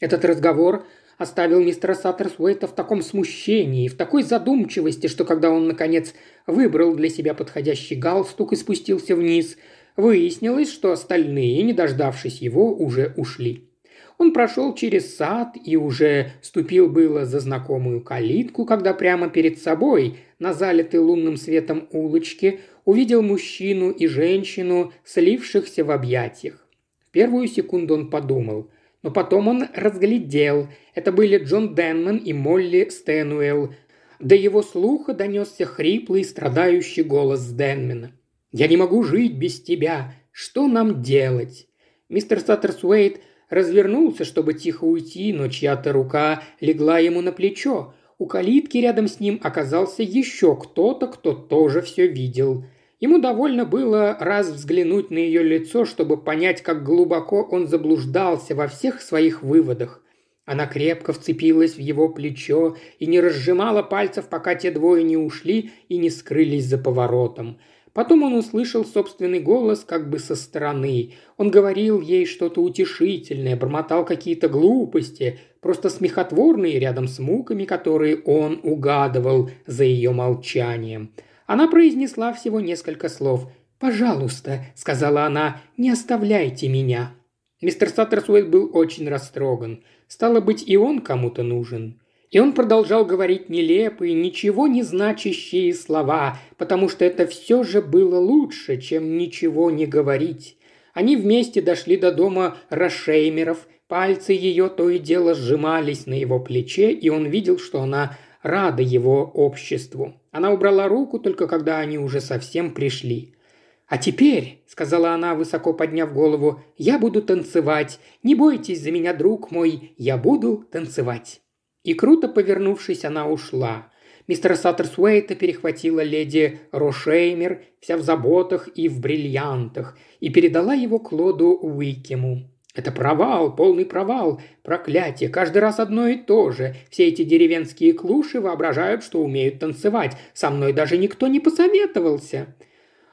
Этот разговор оставил мистера Саттерсуэйта в таком смущении, в такой задумчивости, что когда он, наконец, выбрал для себя подходящий галстук и спустился вниз, выяснилось, что остальные, не дождавшись его, уже ушли. Он прошел через сад и уже ступил было за знакомую калитку, когда прямо перед собой, на залитой лунным светом улочке, увидел мужчину и женщину, слившихся в объятиях. В первую секунду он подумал, но потом он разглядел. Это были Джон Денман и Молли Стэнуэлл. До его слуха донесся хриплый, страдающий голос Денмена. «Я не могу жить без тебя. Что нам делать?» Мистер Саттерсуэйт развернулся, чтобы тихо уйти, но чья-то рука легла ему на плечо. У калитки рядом с ним оказался еще кто-то, кто тоже все видел. Ему довольно было раз взглянуть на ее лицо, чтобы понять, как глубоко он заблуждался во всех своих выводах. Она крепко вцепилась в его плечо и не разжимала пальцев, пока те двое не ушли и не скрылись за поворотом. Потом он услышал собственный голос как бы со стороны. Он говорил ей что-то утешительное, бормотал какие-то глупости, просто смехотворные рядом с муками, которые он угадывал за ее молчанием. Она произнесла всего несколько слов. «Пожалуйста», — сказала она, — «не оставляйте меня». Мистер Саттерсуэйт был очень растроган. Стало быть, и он кому-то нужен. И он продолжал говорить нелепые, ничего не значащие слова, потому что это все же было лучше, чем ничего не говорить. Они вместе дошли до дома Рошеймеров, пальцы ее то и дело сжимались на его плече, и он видел, что она рада его обществу. Она убрала руку только когда они уже совсем пришли. «А теперь», — сказала она, высоко подняв голову, — «я буду танцевать. Не бойтесь за меня, друг мой, я буду танцевать». И круто повернувшись, она ушла. Мистера Саттерсуэйта перехватила леди Рошеймер, вся в заботах и в бриллиантах, и передала его Клоду Уикему. Это провал, полный провал, проклятие, каждый раз одно и то же. Все эти деревенские клуши воображают, что умеют танцевать. Со мной даже никто не посоветовался.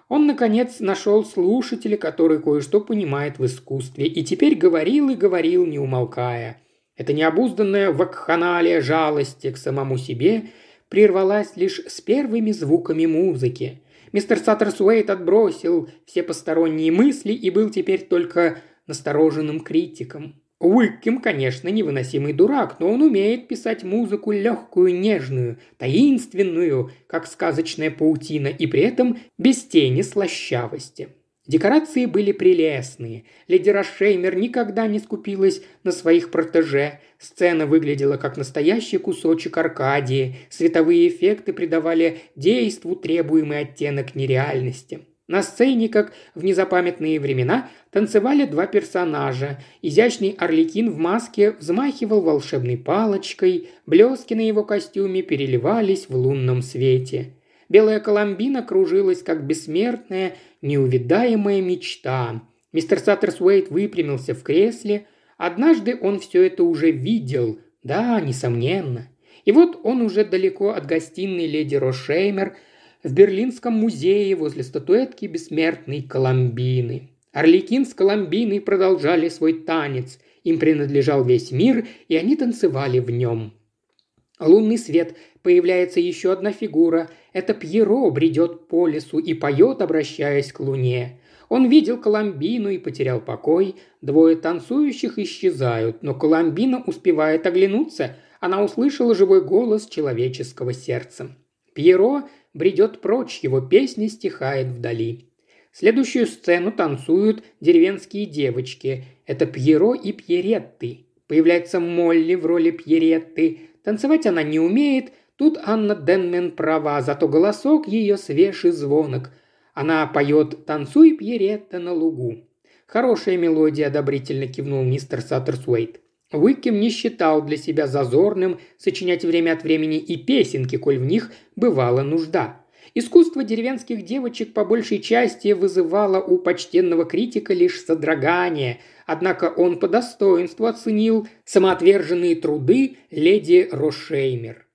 Он, наконец, нашел слушателя, который кое-что понимает в искусстве, и теперь говорил и говорил, не умолкая – эта необузданная вакханалия жалости к самому себе прервалась лишь с первыми звуками музыки. Мистер Саттерсуэйт отбросил все посторонние мысли и был теперь только настороженным критиком. Уикким, конечно, невыносимый дурак, но он умеет писать музыку легкую, нежную, таинственную, как сказочная паутина, и при этом без тени слащавости. Декорации были прелестные. Леди Рашеймер никогда не скупилась на своих протеже. Сцена выглядела как настоящий кусочек Аркадии. Световые эффекты придавали действу требуемый оттенок нереальности. На сцене, как в незапамятные времена, танцевали два персонажа. Изящный орликин в маске взмахивал волшебной палочкой, блески на его костюме переливались в лунном свете. Белая Коломбина кружилась, как бессмертная, неувидаемая мечта. Мистер Саттерсуэйт выпрямился в кресле. Однажды он все это уже видел. Да, несомненно. И вот он уже далеко от гостиной леди Рошеймер в Берлинском музее возле статуэтки бессмертной Коломбины. Орликин с Коломбиной продолжали свой танец. Им принадлежал весь мир, и они танцевали в нем. Лунный свет появляется еще одна фигура. Это Пьеро бредет по лесу и поет, обращаясь к луне. Он видел Коломбину и потерял покой. Двое танцующих исчезают, но Коломбина успевает оглянуться. Она услышала живой голос человеческого сердца. Пьеро бредет прочь, его песня стихает вдали. Следующую сцену танцуют деревенские девочки. Это Пьеро и Пьеретты. Появляется Молли в роли Пьеретты. Танцевать она не умеет, Тут Анна Денмен права, зато голосок ее свеж и звонок. Она поет «Танцуй, Пьеретта, на лугу». Хорошая мелодия, одобрительно кивнул мистер Саттерсуэйт. Уиккем не считал для себя зазорным сочинять время от времени и песенки, коль в них бывала нужда. Искусство деревенских девочек по большей части вызывало у почтенного критика лишь содрогание, однако он по достоинству оценил самоотверженные труды леди Рошеймер.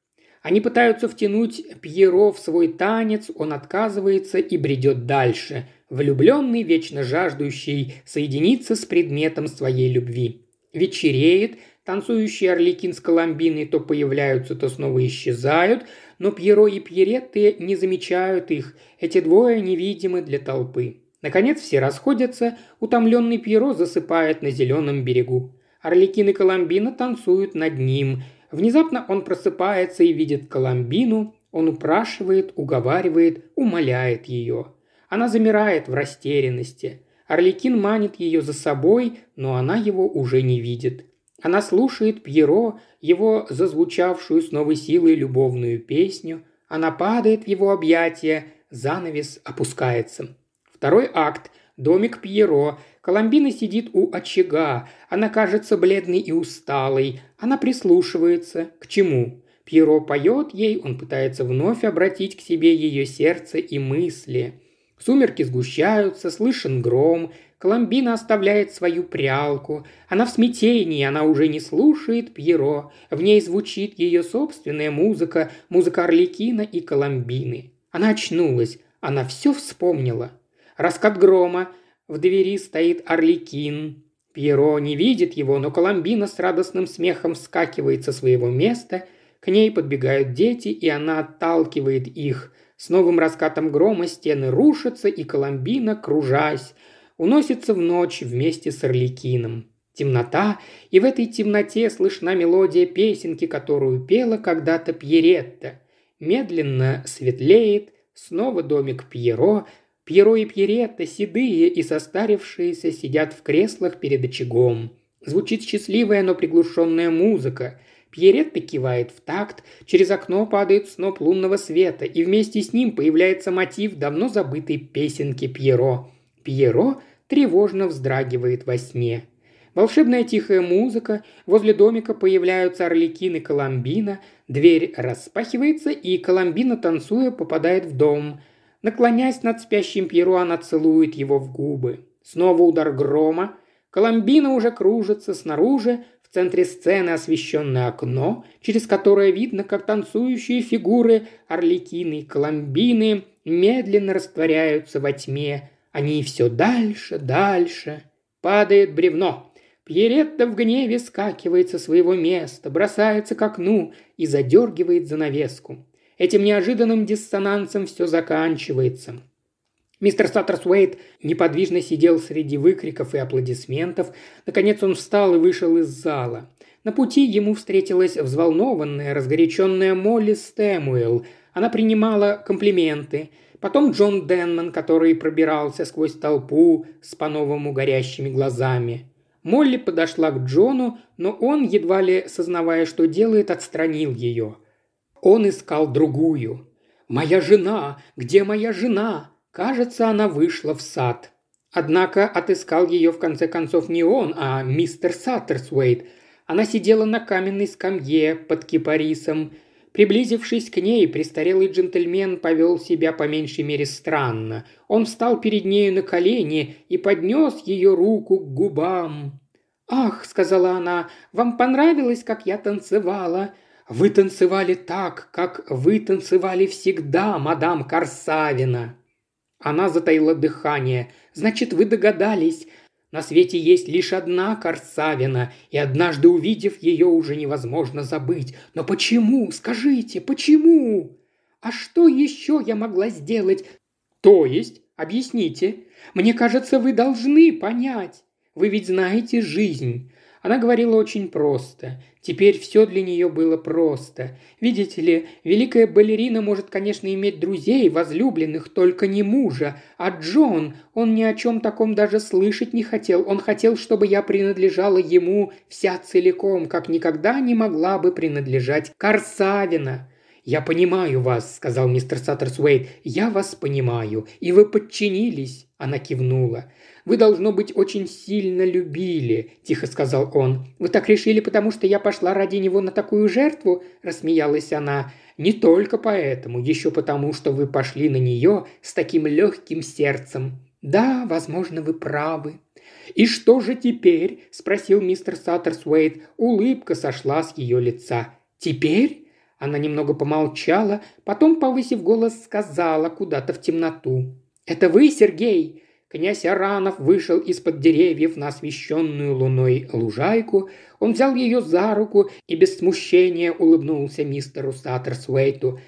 Они пытаются втянуть Пьеро в свой танец, он отказывается и бредет дальше, влюбленный, вечно жаждущий соединиться с предметом своей любви. Вечереет, танцующие орликин с Коломбиной то появляются, то снова исчезают, но Пьеро и Пьеретты не замечают их, эти двое невидимы для толпы. Наконец все расходятся, утомленный Пьеро засыпает на зеленом берегу. Орликин и Коломбина танцуют над ним – Внезапно он просыпается и видит Коломбину, он упрашивает, уговаривает, умоляет ее. Она замирает в растерянности. Орликин манит ее за собой, но она его уже не видит. Она слушает Пьеро, его зазвучавшую с новой силой любовную песню. Она падает в его объятия, занавес опускается. Второй акт. Домик Пьеро. Коломбина сидит у очага. Она кажется бледной и усталой. Она прислушивается. К чему? Пьеро поет ей, он пытается вновь обратить к себе ее сердце и мысли. Сумерки сгущаются, слышен гром, Коломбина оставляет свою прялку. Она в смятении, она уже не слушает Пьеро. В ней звучит ее собственная музыка, музыка Орликина и Коломбины. Она очнулась, она все вспомнила. Раскат грома, в двери стоит Орликин. Пьеро не видит его, но Коломбина с радостным смехом вскакивает со своего места. К ней подбегают дети, и она отталкивает их. С новым раскатом грома стены рушатся, и Коломбина, кружась, уносится в ночь вместе с Орликином. Темнота, и в этой темноте слышна мелодия песенки, которую пела когда-то Пьеретта. Медленно светлеет, снова домик Пьеро, Пьеро и Пьеретта, седые и состарившиеся, сидят в креслах перед очагом. Звучит счастливая, но приглушенная музыка. Пьеретта кивает в такт, через окно падает сноп лунного света, и вместе с ним появляется мотив давно забытой песенки Пьеро. Пьеро тревожно вздрагивает во сне. Волшебная тихая музыка, возле домика появляются орликины Коломбина, дверь распахивается, и Коломбина, танцуя, попадает в дом – Наклонясь над спящим Пьеро, она целует его в губы. Снова удар грома. Коломбина уже кружится снаружи, в центре сцены освещенное окно, через которое видно, как танцующие фигуры Орликины и Коломбины медленно растворяются во тьме. Они все дальше, дальше. Падает бревно. Пьеретта в гневе скакивает со своего места, бросается к окну и задергивает занавеску. Этим неожиданным диссонансом все заканчивается. Мистер Саттерсуэйт неподвижно сидел среди выкриков и аплодисментов. Наконец он встал и вышел из зала. На пути ему встретилась взволнованная, разгоряченная Молли Стэмуэлл. Она принимала комплименты. Потом Джон Денман, который пробирался сквозь толпу с по-новому горящими глазами. Молли подошла к Джону, но он, едва ли сознавая, что делает, отстранил ее. Он искал другую. «Моя жена! Где моя жена?» Кажется, она вышла в сад. Однако отыскал ее в конце концов не он, а мистер Саттерсуэйт. Она сидела на каменной скамье под кипарисом. Приблизившись к ней, престарелый джентльмен повел себя по меньшей мере странно. Он встал перед нею на колени и поднес ее руку к губам. «Ах», — сказала она, — «вам понравилось, как я танцевала? Вы танцевали так, как вы танцевали всегда, мадам Корсавина». Она затаила дыхание. «Значит, вы догадались. На свете есть лишь одна Корсавина, и однажды увидев ее, уже невозможно забыть. Но почему? Скажите, почему? А что еще я могла сделать? То есть, объясните. Мне кажется, вы должны понять. Вы ведь знаете жизнь. Она говорила очень просто. Теперь все для нее было просто. Видите ли, великая балерина может, конечно, иметь друзей, возлюбленных, только не мужа. А Джон, он ни о чем таком даже слышать не хотел. Он хотел, чтобы я принадлежала ему вся целиком, как никогда не могла бы принадлежать Корсавина. «Я понимаю вас», — сказал мистер Саттерсуэйт. «Я вас понимаю. И вы подчинились». Она кивнула. Вы, должно быть, очень сильно любили», – тихо сказал он. «Вы так решили, потому что я пошла ради него на такую жертву?» – рассмеялась она. «Не только поэтому, еще потому, что вы пошли на нее с таким легким сердцем. Да, возможно, вы правы». «И что же теперь?» – спросил мистер Саттерсуэйт. Улыбка сошла с ее лица. «Теперь?» Она немного помолчала, потом, повысив голос, сказала куда-то в темноту. «Это вы, Сергей? Князь Аранов вышел из-под деревьев на освещенную луной лужайку. Он взял ее за руку и без смущения улыбнулся мистеру Саттерсуэйту.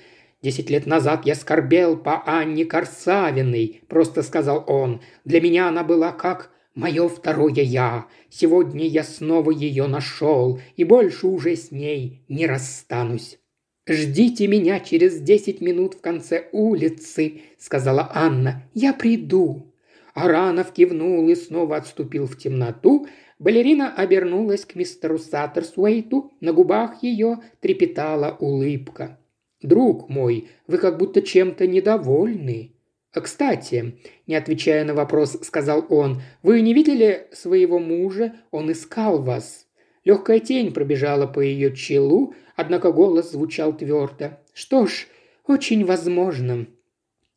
«Десять лет назад я скорбел по Анне Корсавиной», – просто сказал он. «Для меня она была как мое второе «я». Сегодня я снова ее нашел, и больше уже с ней не расстанусь». «Ждите меня через десять минут в конце улицы», — сказала Анна. «Я приду». Аранов кивнул и снова отступил в темноту. Балерина обернулась к мистеру Саттерсуэйту. На губах ее трепетала улыбка. «Друг мой, вы как будто чем-то недовольны». «Кстати», – не отвечая на вопрос, сказал он, – «вы не видели своего мужа? Он искал вас». Легкая тень пробежала по ее челу, однако голос звучал твердо. «Что ж, очень возможно».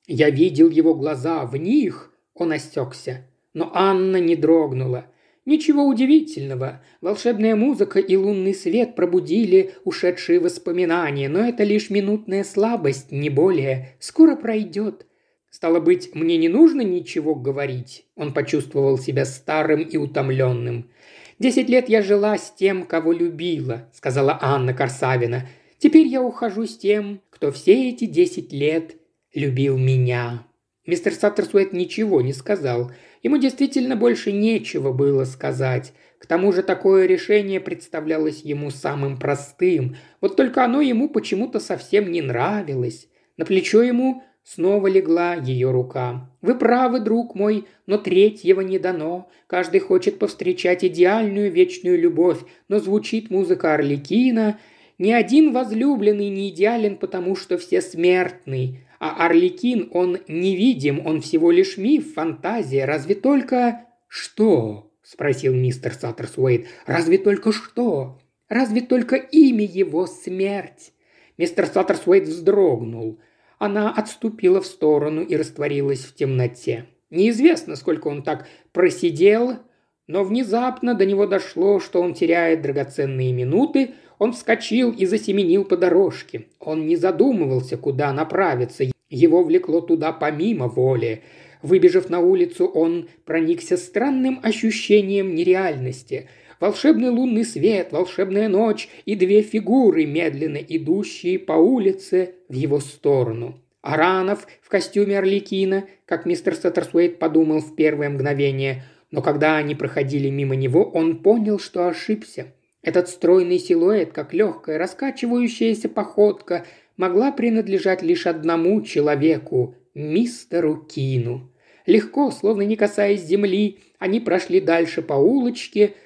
Я видел его глаза, в них он осекся. Но Анна не дрогнула. Ничего удивительного. Волшебная музыка и лунный свет пробудили ушедшие воспоминания, но это лишь минутная слабость, не более. Скоро пройдет. Стало быть, мне не нужно ничего говорить. Он почувствовал себя старым и утомленным. «Десять лет я жила с тем, кого любила», — сказала Анна Корсавина. «Теперь я ухожу с тем, кто все эти десять лет любил меня». Мистер Саттерсуэт ничего не сказал. Ему действительно больше нечего было сказать. К тому же такое решение представлялось ему самым простым. Вот только оно ему почему-то совсем не нравилось. На плечо ему Снова легла ее рука. «Вы правы, друг мой, но третьего не дано. Каждый хочет повстречать идеальную вечную любовь, но звучит музыка Орликина. Ни один возлюбленный не идеален, потому что все смертны. А Орликин, он невидим, он всего лишь миф, фантазия. Разве только...» «Что?» – спросил мистер Саттерсуэйт. «Разве только что? Разве только имя его смерть?» Мистер Саттерсуэйт вздрогнул – она отступила в сторону и растворилась в темноте. Неизвестно, сколько он так просидел, но внезапно до него дошло, что он теряет драгоценные минуты, он вскочил и засеменил по дорожке. Он не задумывался, куда направиться, его влекло туда помимо воли. Выбежав на улицу, он проникся странным ощущением нереальности – волшебный лунный свет, волшебная ночь и две фигуры, медленно идущие по улице в его сторону. Аранов в костюме Орликина, как мистер Саттерсуэйт подумал в первое мгновение, но когда они проходили мимо него, он понял, что ошибся. Этот стройный силуэт, как легкая раскачивающаяся походка, могла принадлежать лишь одному человеку – мистеру Кину. Легко, словно не касаясь земли, они прошли дальше по улочке –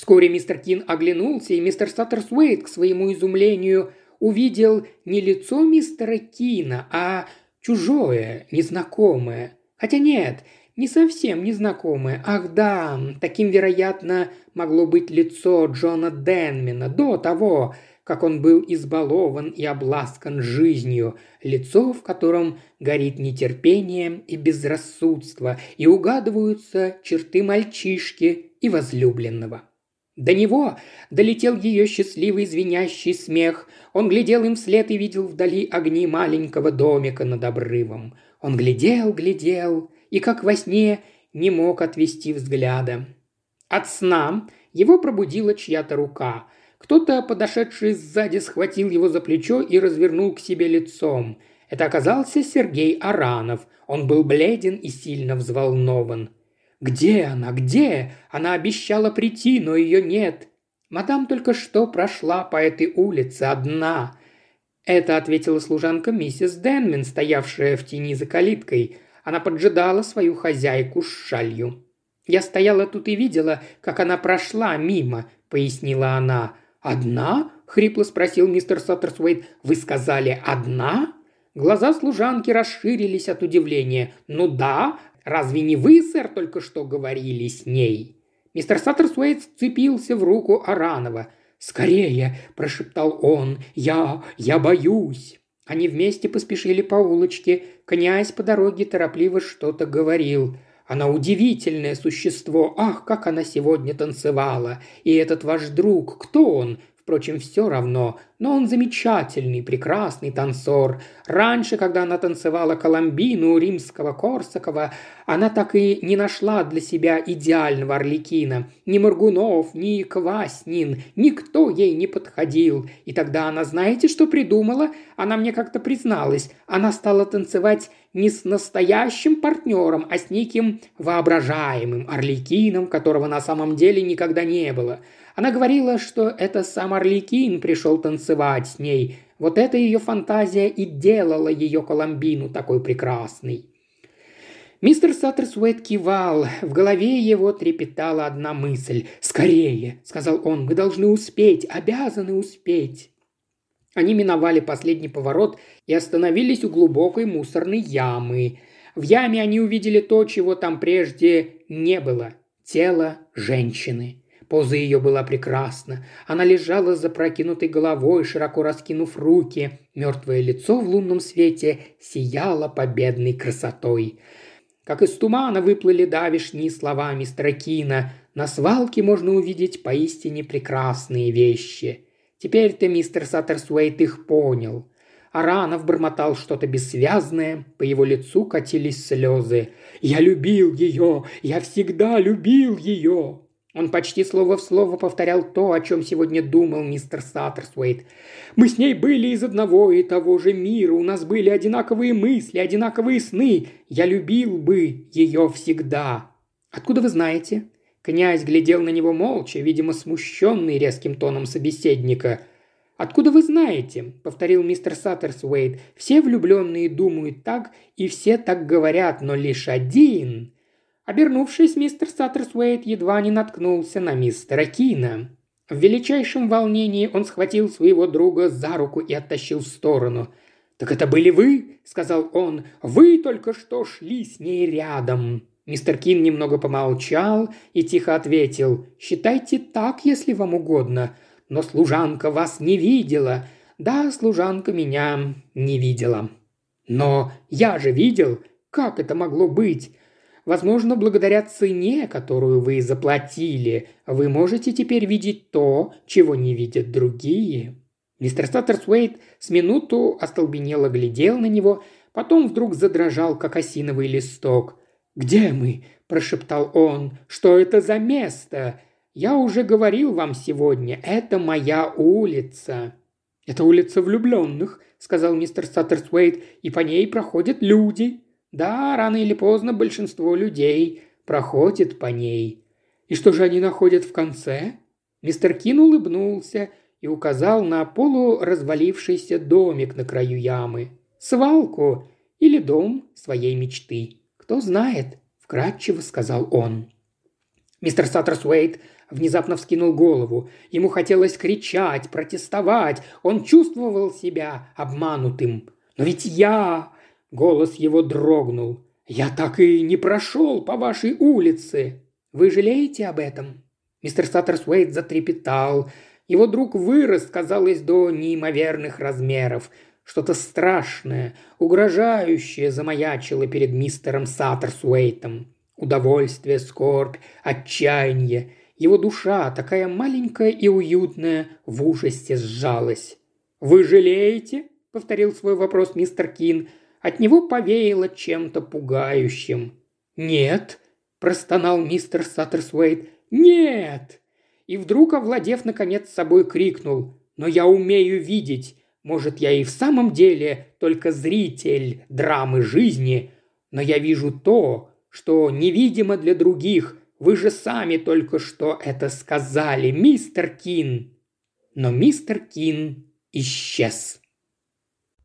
Вскоре мистер Кин оглянулся, и мистер Саттерсуэйт, к своему изумлению, увидел не лицо мистера Кина, а чужое, незнакомое. Хотя нет, не совсем незнакомое. Ах да, таким, вероятно, могло быть лицо Джона Денмена до того, как он был избалован и обласкан жизнью, лицо, в котором горит нетерпение и безрассудство, и угадываются черты мальчишки и возлюбленного. До него долетел ее счастливый звенящий смех. Он глядел им вслед и видел вдали огни маленького домика над обрывом. Он глядел, глядел и, как во сне, не мог отвести взгляда. От сна его пробудила чья-то рука. Кто-то, подошедший сзади, схватил его за плечо и развернул к себе лицом. Это оказался Сергей Аранов. Он был бледен и сильно взволнован. «Где она? Где? Она обещала прийти, но ее нет. Мадам только что прошла по этой улице одна». Это ответила служанка миссис Денмен, стоявшая в тени за калиткой. Она поджидала свою хозяйку с шалью. «Я стояла тут и видела, как она прошла мимо», — пояснила она. «Одна?» — хрипло спросил мистер Саттерсуэйт. «Вы сказали «одна»?» Глаза служанки расширились от удивления. «Ну да, Разве не вы, сэр, только что говорили с ней?» Мистер Саттерсуэйт вцепился в руку Аранова. «Скорее!» – прошептал он. «Я... я боюсь!» Они вместе поспешили по улочке. Князь по дороге торопливо что-то говорил. Она удивительное существо. Ах, как она сегодня танцевала. И этот ваш друг, кто он? Впрочем, все равно, но он замечательный, прекрасный танцор. Раньше, когда она танцевала Коломбину римского Корсакова, она так и не нашла для себя идеального Орликина. Ни Моргунов, ни Кваснин, никто ей не подходил. И тогда она, знаете, что придумала? Она мне как-то призналась. Она стала танцевать не с настоящим партнером, а с неким воображаемым Орликином, которого на самом деле никогда не было – она говорила, что это сам Орликин пришел танцевать с ней. Вот эта ее фантазия и делала ее Коломбину такой прекрасной. Мистер Саттерсуэт кивал. В голове его трепетала одна мысль. «Скорее!» – сказал он. «Мы должны успеть, обязаны успеть!» Они миновали последний поворот и остановились у глубокой мусорной ямы. В яме они увидели то, чего там прежде не было – тело женщины. Поза ее была прекрасна. Она лежала с запрокинутой головой, широко раскинув руки. Мертвое лицо в лунном свете сияло победной красотой. Как из тумана выплыли давишние слова мистера Кина. На свалке можно увидеть поистине прекрасные вещи. Теперь-то мистер Саттерсуэйт их понял. Аранов бормотал что-то бессвязное, по его лицу катились слезы. «Я любил ее! Я всегда любил ее!» Он почти слово в слово повторял то, о чем сегодня думал мистер Саттерсуэйт. «Мы с ней были из одного и того же мира, у нас были одинаковые мысли, одинаковые сны. Я любил бы ее всегда». «Откуда вы знаете?» Князь глядел на него молча, видимо, смущенный резким тоном собеседника. «Откуда вы знаете?» – повторил мистер Саттерсуэйт. «Все влюбленные думают так, и все так говорят, но лишь один...» Обернувшись, мистер Саттерсуэйт едва не наткнулся на мистера Кина. В величайшем волнении он схватил своего друга за руку и оттащил в сторону. «Так это были вы?» – сказал он. «Вы только что шли с ней рядом». Мистер Кин немного помолчал и тихо ответил. «Считайте так, если вам угодно. Но служанка вас не видела. Да, служанка меня не видела. Но я же видел. Как это могло быть? Возможно, благодаря цене, которую вы заплатили, вы можете теперь видеть то, чего не видят другие». Мистер Саттерсуэйт с минуту остолбенело глядел на него, потом вдруг задрожал, как осиновый листок. «Где мы?» – прошептал он. «Что это за место? Я уже говорил вам сегодня, это моя улица». «Это улица влюбленных», – сказал мистер Саттерсуэйт, – «и по ней проходят люди. Да, рано или поздно большинство людей проходит по ней. И что же они находят в конце? Мистер Кин улыбнулся и указал на полуразвалившийся домик на краю ямы. Свалку или дом своей мечты. Кто знает, вкратчиво сказал он. Мистер Саттерсуэйт внезапно вскинул голову. Ему хотелось кричать, протестовать. Он чувствовал себя обманутым. «Но ведь я Голос его дрогнул. «Я так и не прошел по вашей улице. Вы жалеете об этом?» Мистер Саттерсуэйт затрепетал. Его друг вырос, казалось, до неимоверных размеров. Что-то страшное, угрожающее замаячило перед мистером Саттерсуэйтом. Удовольствие, скорбь, отчаяние. Его душа, такая маленькая и уютная, в ужасе сжалась. «Вы жалеете?» – повторил свой вопрос мистер Кин – от него повеяло чем-то пугающим. «Нет», – простонал мистер Саттерсуэйт, – «нет!» И вдруг, овладев наконец собой, крикнул «Но я умею видеть! Может, я и в самом деле только зритель драмы жизни, но я вижу то, что невидимо для других. Вы же сами только что это сказали, мистер Кин!» Но мистер Кин исчез.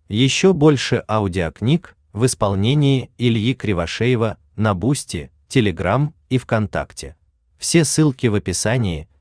Еще больше аудиокниг в исполнении Ильи Кривошеева на Boosty, Телеграм и ВКонтакте. Все ссылки в описании –